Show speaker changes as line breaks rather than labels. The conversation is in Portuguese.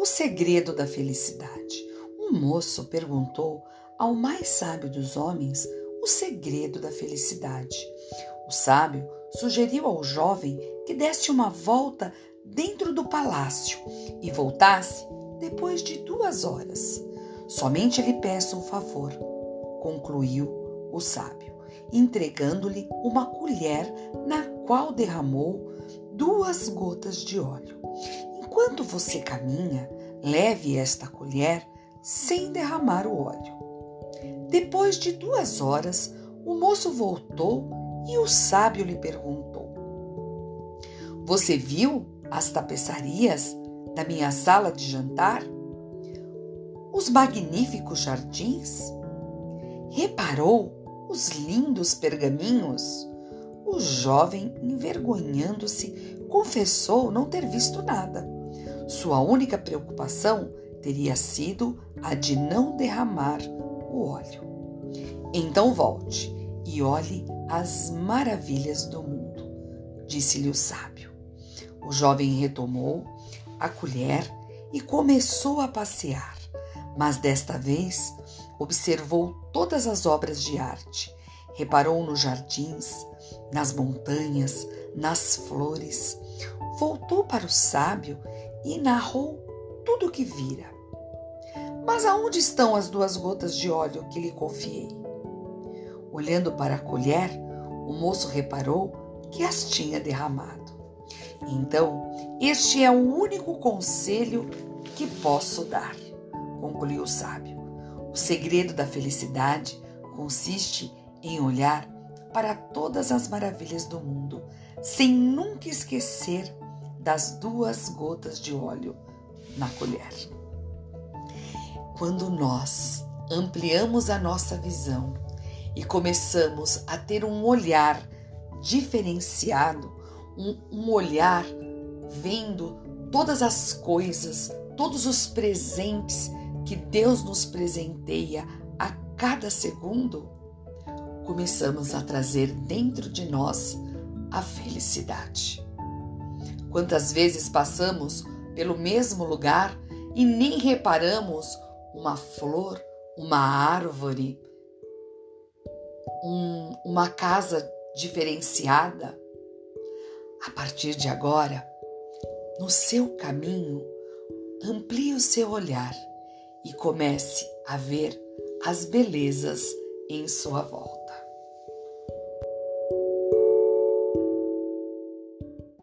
O segredo da felicidade. Um moço perguntou ao mais sábio dos homens o segredo da felicidade. O sábio sugeriu ao jovem que desse uma volta dentro do palácio e voltasse depois de duas horas. Somente lhe peço um favor, concluiu o sábio, entregando-lhe uma colher na qual derramou duas gotas de óleo. Enquanto você caminha, leve esta colher sem derramar o óleo. Depois de duas horas, o moço voltou e o sábio lhe perguntou: Você viu as tapeçarias da minha sala de jantar? Os magníficos jardins? Reparou os lindos pergaminhos? O jovem, envergonhando-se, confessou não ter visto nada. Sua única preocupação teria sido a de não derramar o óleo. Então volte e olhe as maravilhas do mundo, disse-lhe o sábio. O jovem retomou a colher e começou a passear, mas desta vez observou todas as obras de arte, reparou nos jardins, nas montanhas, nas flores. Voltou para o sábio e narrou tudo o que vira. Mas aonde estão as duas gotas de óleo que lhe confiei? Olhando para a colher, o moço reparou que as tinha derramado. Então, este é o único conselho que posso dar, concluiu o sábio. O segredo da felicidade consiste em olhar para todas as maravilhas do mundo, sem nunca esquecer das duas gotas de óleo na colher. Quando nós ampliamos a nossa visão e começamos a ter um olhar diferenciado, um, um olhar vendo todas as coisas, todos os presentes que Deus nos presenteia a cada segundo, começamos a trazer dentro de nós a felicidade. Quantas vezes passamos pelo mesmo lugar e nem reparamos uma flor, uma árvore, um, uma casa diferenciada? A partir de agora, no seu caminho, amplie o seu olhar e comece a ver as belezas em sua volta.